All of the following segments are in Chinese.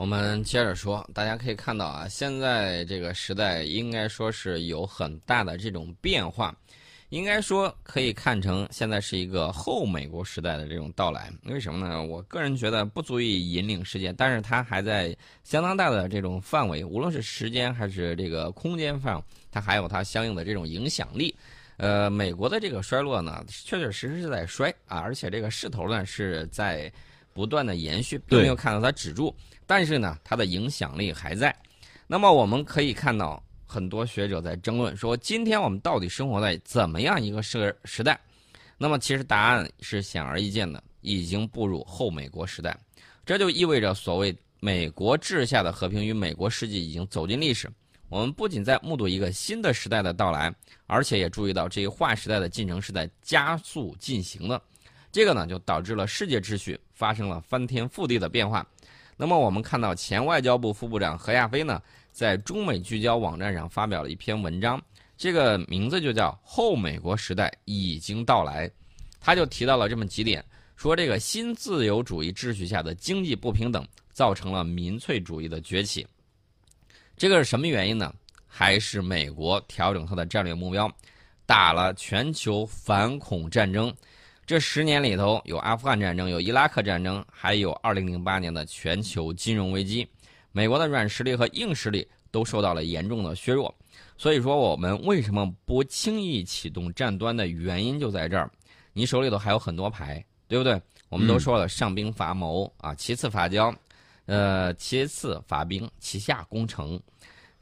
我们接着说，大家可以看到啊，现在这个时代应该说是有很大的这种变化，应该说可以看成现在是一个后美国时代的这种到来。为什么呢？我个人觉得不足以引领世界，但是它还在相当大的这种范围，无论是时间还是这个空间上，它还有它相应的这种影响力。呃，美国的这个衰落呢，确确实实是在衰啊，而且这个势头呢是在不断的延续，并没有看到它止住。但是呢，它的影响力还在。那么我们可以看到，很多学者在争论说，今天我们到底生活在怎么样一个时时代？那么其实答案是显而易见的，已经步入后美国时代。这就意味着，所谓美国治下的和平与美国世纪已经走进历史。我们不仅在目睹一个新的时代的到来，而且也注意到这一划时代的进程是在加速进行的。这个呢，就导致了世界秩序发生了翻天覆地的变化。那么我们看到，前外交部副部长何亚飞呢，在中美聚焦网站上发表了一篇文章，这个名字就叫《后美国时代已经到来》，他就提到了这么几点，说这个新自由主义秩序下的经济不平等造成了民粹主义的崛起，这个是什么原因呢？还是美国调整它的战略目标，打了全球反恐战争。这十年里头，有阿富汗战争，有伊拉克战争，还有2008年的全球金融危机，美国的软实力和硬实力都受到了严重的削弱。所以说，我们为什么不轻易启动战端的原因就在这儿。你手里头还有很多牌，对不对？我们都说了，上兵伐谋啊，其次伐交，呃，其次伐兵，其下攻城，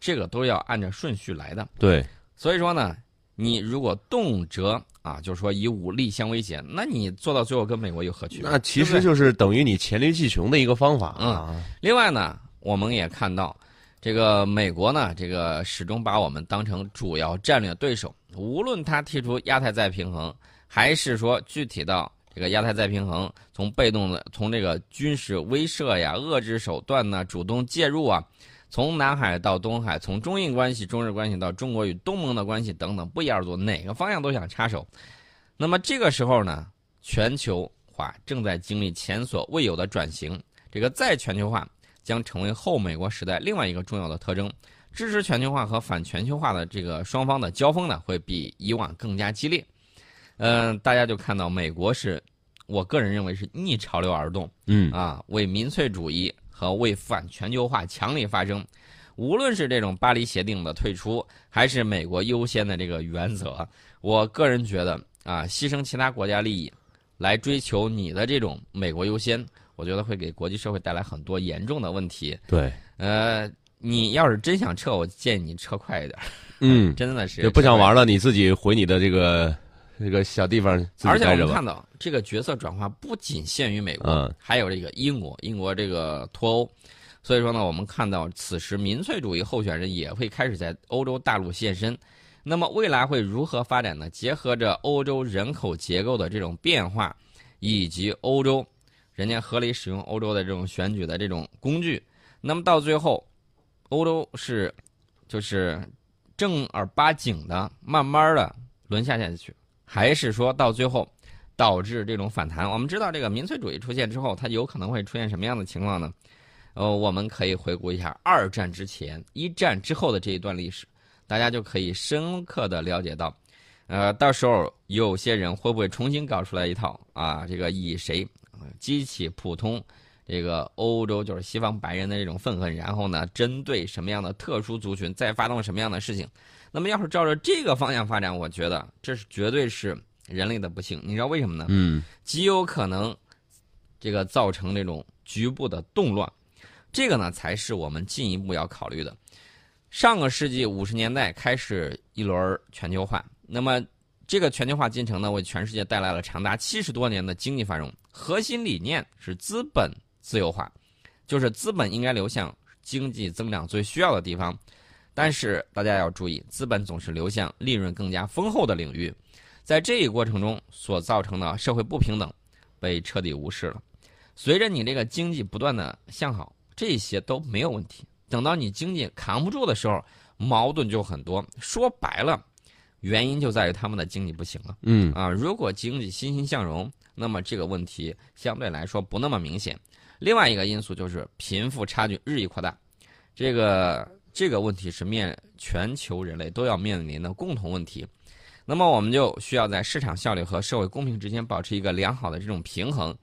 这个都要按照顺序来的。对，所以说呢，你如果动辄。啊，就是说以武力相威胁，那你做到最后跟美国有何区别？那其实就是等于你黔驴技穷的一个方法啊。另外呢，我们也看到，这个美国呢，这个始终把我们当成主要战略对手，无论他提出亚太再平衡，还是说具体到这个亚太再平衡，从被动的从这个军事威慑呀、遏制手段呢，主动介入啊。从南海到东海，从中印关系、中日关系到中国与东盟的关系等等，不一而足，哪个方向都想插手。那么这个时候呢，全球化正在经历前所未有的转型。这个再全球化将成为后美国时代另外一个重要的特征。支持全球化和反全球化的这个双方的交锋呢，会比以往更加激烈。嗯，大家就看到美国是，我个人认为是逆潮流而动。嗯啊，为民粹主义。和为反全球化强力发声，无论是这种巴黎协定的退出，还是美国优先的这个原则，我个人觉得啊，牺牲其他国家利益，来追求你的这种美国优先，我觉得会给国际社会带来很多严重的问题。对，呃，你要是真想撤，我建议你撤快一点。嗯，真的是不想玩了，你自己回你的这个。这个小地方，而且我们看到这个角色转化不仅限于美国，还有这个英国，英国这个脱欧，所以说呢，我们看到此时民粹主义候选人也会开始在欧洲大陆现身。那么未来会如何发展呢？结合着欧洲人口结构的这种变化，以及欧洲人家合理使用欧洲的这种选举的这种工具，那么到最后，欧洲是就是正儿八经的慢慢的沦下下去。还是说到最后，导致这种反弹？我们知道，这个民粹主义出现之后，它有可能会出现什么样的情况呢？呃，我们可以回顾一下二战之前、一战之后的这一段历史，大家就可以深刻的了解到，呃，到时候有些人会不会重新搞出来一套啊？这个以谁激起普通这个欧洲就是西方白人的这种愤恨，然后呢，针对什么样的特殊族群再发动什么样的事情？那么，要是照着这个方向发展，我觉得这是绝对是人类的不幸。你知道为什么呢？嗯，极有可能这个造成这种局部的动乱，这个呢才是我们进一步要考虑的。上个世纪五十年代开始一轮全球化，那么这个全球化进程呢，为全世界带来了长达七十多年的经济繁荣。核心理念是资本自由化，就是资本应该流向经济增长最需要的地方。但是大家要注意，资本总是流向利润更加丰厚的领域，在这一过程中所造成的社会不平等被彻底无视了。随着你这个经济不断的向好，这些都没有问题。等到你经济扛不住的时候，矛盾就很多。说白了，原因就在于他们的经济不行了。嗯啊，如果经济欣欣向荣，那么这个问题相对来说不那么明显。另外一个因素就是贫富差距日益扩大，这个这个问题是面全球人类都要面临的共同问题。那么我们就需要在市场效率和社会公平之间保持一个良好的这种平衡。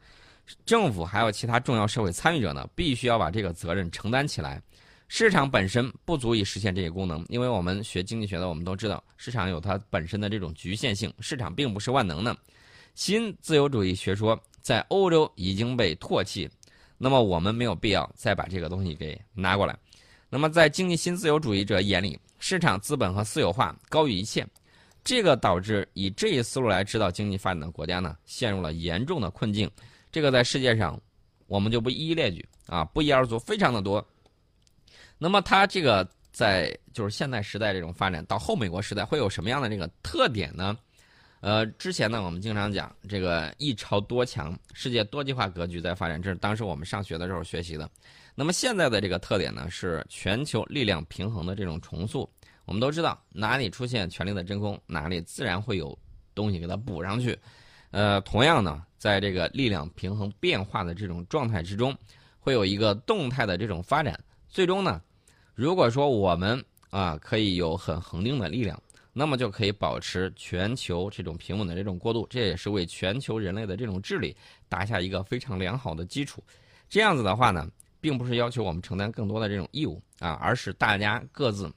政府还有其他重要社会参与者呢，必须要把这个责任承担起来。市场本身不足以实现这些功能，因为我们学经济学的，我们都知道市场有它本身的这种局限性，市场并不是万能的。新自由主义学说在欧洲已经被唾弃，那么我们没有必要再把这个东西给拿过来。那么在经济新自由主义者眼里，市场资本和私有化高于一切，这个导致以这一思路来指导经济发展的国家呢，陷入了严重的困境。这个在世界上，我们就不一一列举啊，不一而足，非常的多。那么它这个在就是现代时代这种发展到后美国时代会有什么样的这个特点呢？呃，之前呢我们经常讲这个一超多强，世界多极化格局在发展，这是当时我们上学的时候学习的。那么现在的这个特点呢是全球力量平衡的这种重塑。我们都知道哪里出现权力的真空，哪里自然会有东西给它补上去。呃，同样呢，在这个力量平衡变化的这种状态之中，会有一个动态的这种发展，最终呢。如果说我们啊可以有很恒定的力量，那么就可以保持全球这种平稳的这种过渡，这也是为全球人类的这种治理打下一个非常良好的基础。这样子的话呢，并不是要求我们承担更多的这种义务啊，而是大家各自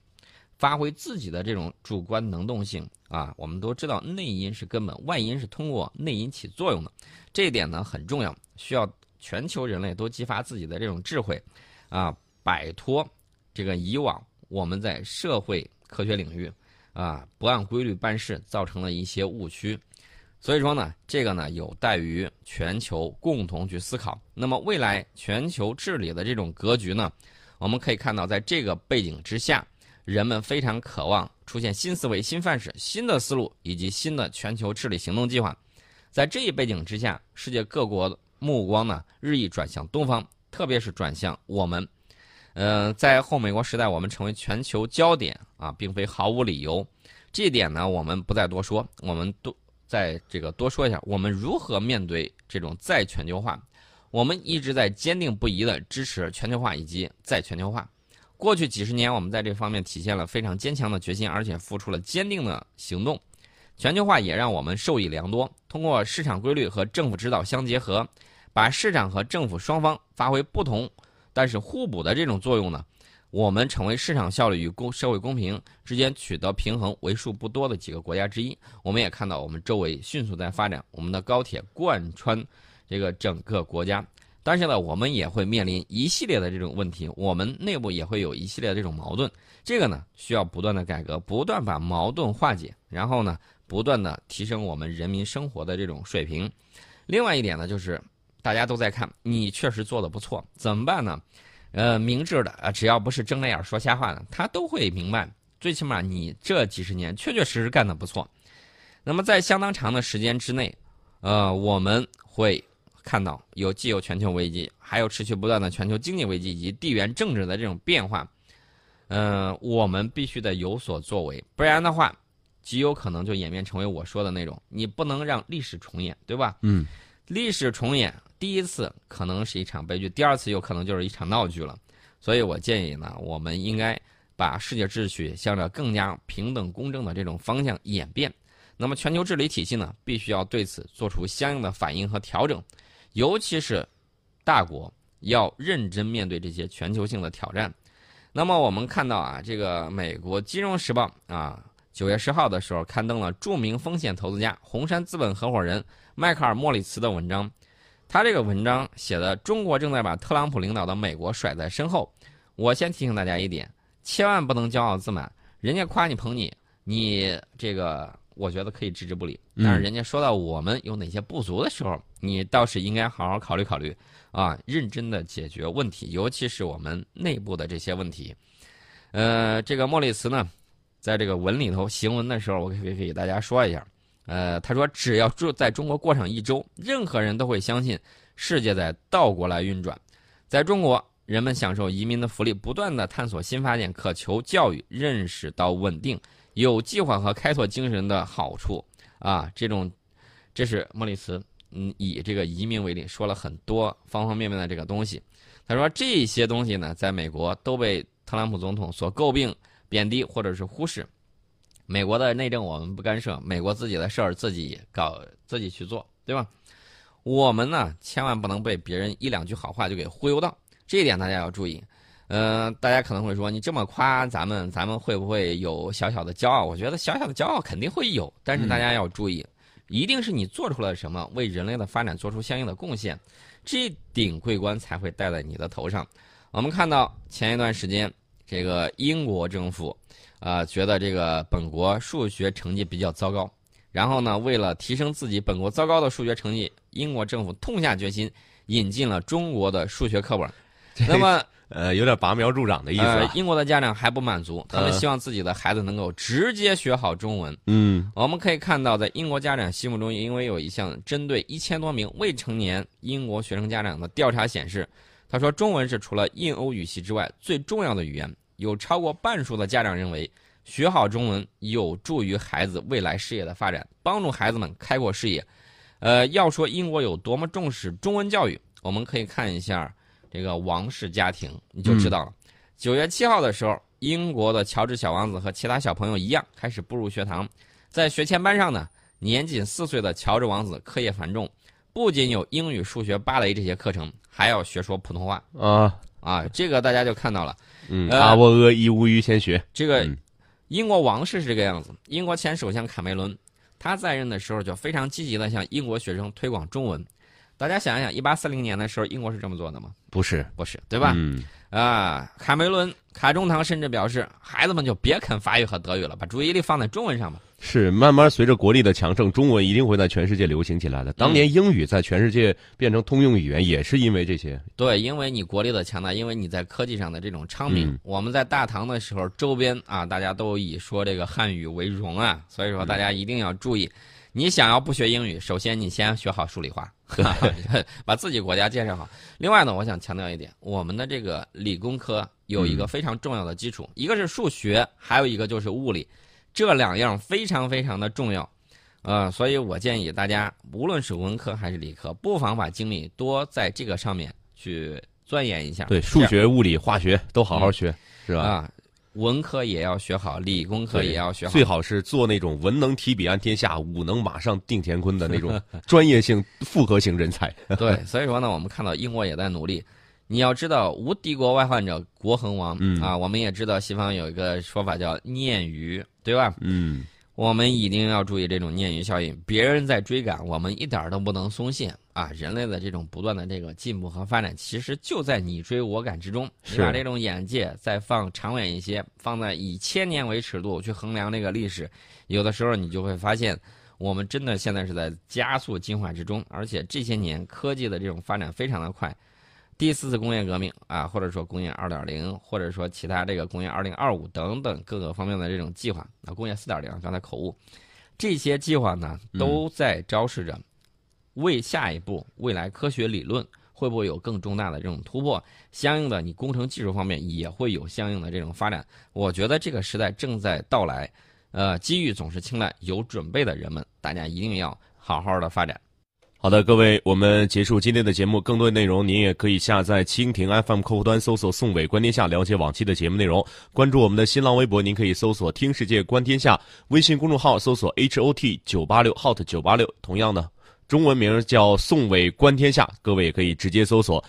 发挥自己的这种主观能动性啊。我们都知道内因是根本，外因是通过内因起作用的，这一点呢很重要，需要全球人类都激发自己的这种智慧啊，摆脱。这个以往我们在社会科学领域，啊，不按规律办事，造成了一些误区，所以说呢，这个呢有待于全球共同去思考。那么未来全球治理的这种格局呢，我们可以看到，在这个背景之下，人们非常渴望出现新思维、新范式、新的思路以及新的全球治理行动计划。在这一背景之下，世界各国目光呢日益转向东方，特别是转向我们。呃，在后美国时代，我们成为全球焦点啊，并非毫无理由。这一点呢，我们不再多说，我们多在这个多说一下，我们如何面对这种再全球化。我们一直在坚定不移的支持全球化以及再全球化。过去几十年，我们在这方面体现了非常坚强的决心，而且付出了坚定的行动。全球化也让我们受益良多。通过市场规律和政府指导相结合，把市场和政府双方发挥不同。但是互补的这种作用呢，我们成为市场效率与公社会公平之间取得平衡为数不多的几个国家之一。我们也看到，我们周围迅速在发展，我们的高铁贯穿这个整个国家。但是呢，我们也会面临一系列的这种问题，我们内部也会有一系列的这种矛盾。这个呢，需要不断的改革，不断把矛盾化解，然后呢，不断的提升我们人民生活的这种水平。另外一点呢，就是。大家都在看，你确实做的不错，怎么办呢？呃，明智的啊，只要不是睁着眼说瞎话的，他都会明白。最起码你这几十年确确实实干的不错。那么在相当长的时间之内，呃，我们会看到有既有全球危机，还有持续不断的全球经济危机以及地缘政治的这种变化。嗯，我们必须得有所作为，不然的话，极有可能就演变成为我说的那种，你不能让历史重演，对吧？嗯，历史重演。第一次可能是一场悲剧，第二次有可能就是一场闹剧了，所以我建议呢，我们应该把世界秩序向着更加平等公正的这种方向演变。那么全球治理体系呢，必须要对此做出相应的反应和调整，尤其是大国要认真面对这些全球性的挑战。那么我们看到啊，这个美国《金融时报》啊，九月十号的时候刊登了著名风险投资家红杉资本合伙人迈克尔·莫里茨的文章。他这个文章写的，中国正在把特朗普领导的美国甩在身后。我先提醒大家一点，千万不能骄傲自满。人家夸你捧你，你这个我觉得可以置之不理。但是人家说到我们有哪些不足的时候，你倒是应该好好考虑考虑，啊，认真的解决问题，尤其是我们内部的这些问题。呃，这个莫里茨呢，在这个文里头行文的时候，我可以给大家说一下。呃，他说，只要住在中国过上一周，任何人都会相信世界在倒过来运转。在中国，人们享受移民的福利，不断的探索新发现，渴求教育，认识到稳定、有计划和开拓精神的好处。啊，这种，这是莫里茨嗯，以这个移民为例，说了很多方方面面的这个东西。他说这些东西呢，在美国都被特朗普总统所诟病、贬低或者是忽视。美国的内政我们不干涉，美国自己的事儿自己搞，自己去做，对吧？我们呢，千万不能被别人一两句好话就给忽悠到，这一点大家要注意。嗯，大家可能会说，你这么夸咱们，咱们会不会有小小的骄傲？我觉得小小的骄傲肯定会有，但是大家要注意，一定是你做出了什么，为人类的发展做出相应的贡献，这顶桂冠才会戴在你的头上。我们看到前一段时间，这个英国政府，啊，觉得这个本国数学成绩比较糟糕，然后呢，为了提升自己本国糟糕的数学成绩，英国政府痛下决心，引进了中国的数学课本。那么。呃，有点拔苗助长的意思。呃，英国的家长还不满足，他们希望自己的孩子能够直接学好中文。嗯，我们可以看到，在英国家长心目中，因为有一项针对一千多名未成年英国学生家长的调查显示，他说中文是除了印欧语系之外最重要的语言。有超过半数的家长认为，学好中文有助于孩子未来事业的发展，帮助孩子们开阔视野。呃，要说英国有多么重视中文教育，我们可以看一下。这个王室家庭你就知道了。九月七号的时候，英国的乔治小王子和其他小朋友一样开始步入学堂。在学前班上呢，年仅四岁的乔治王子课业繁重，不仅有英语、数学、芭蕾这些课程，还要学说普通话啊啊！这个大家就看到了。嗯，阿沃俄伊乌于先学。这个英国王室是这个样子。英国前首相卡梅伦，他在任的时候就非常积极的向英国学生推广中文。大家想一想，一八四零年的时候，英国是这么做的吗？不是，不是，对吧？嗯。啊，卡梅伦、卡中堂甚至表示，孩子们就别啃法语和德语了，把注意力放在中文上吧。是，慢慢随着国力的强盛，中文一定会在全世界流行起来的。当年英语在全世界变成通用语言，也是因为这些。对，因为你国力的强大，因为你在科技上的这种昌明。我们在大唐的时候，周边啊，大家都以说这个汉语为荣啊，所以说大家一定要注意。你想要不学英语，首先你先学好数理化，把自己国家建设好。另外呢，我想强调一点，我们的这个理工科有一个非常重要的基础，一个是数学，还有一个就是物理，这两样非常非常的重要。呃，所以我建议大家，无论是文科还是理科，不妨把精力多在这个上面去钻研一下。对，数学、物理、化学都好好学，是吧？啊。文科也要学好，理工科也要学好，最好是做那种文能提笔安天下，武能马上定乾坤的那种 专业性复合型人才。对，所以说呢，我们看到英国也在努力。你要知道，无敌国外患者国恒亡啊！我们也知道西方有一个说法叫鲶鱼，对吧？嗯。我们一定要注意这种鲶鱼效应，别人在追赶，我们一点都不能松懈啊！人类的这种不断的这个进步和发展，其实就在你追我赶之中。你把这种眼界再放长远一些，放在以千年为尺度去衡量这个历史，有的时候你就会发现，我们真的现在是在加速进化之中，而且这些年科技的这种发展非常的快。第四次工业革命啊，或者说工业二点零，或者说其他这个工业二零二五等等各个方面的这种计划啊，工业四点零刚才口误，这些计划呢都在昭示着，为下一步未来科学理论会不会有更重大的这种突破，相应的你工程技术方面也会有相应的这种发展。我觉得这个时代正在到来，呃，机遇总是青睐有准备的人们，大家一定要好好的发展。好的，各位，我们结束今天的节目。更多内容您也可以下载蜻蜓 FM 客户端，搜索“宋伟观天下”，了解往期的节目内容。关注我们的新浪微博，您可以搜索“听世界观天下”；微信公众号搜索 “hot 九八六 hot 九八六”，同样的中文名叫“宋伟观天下”，各位也可以直接搜索。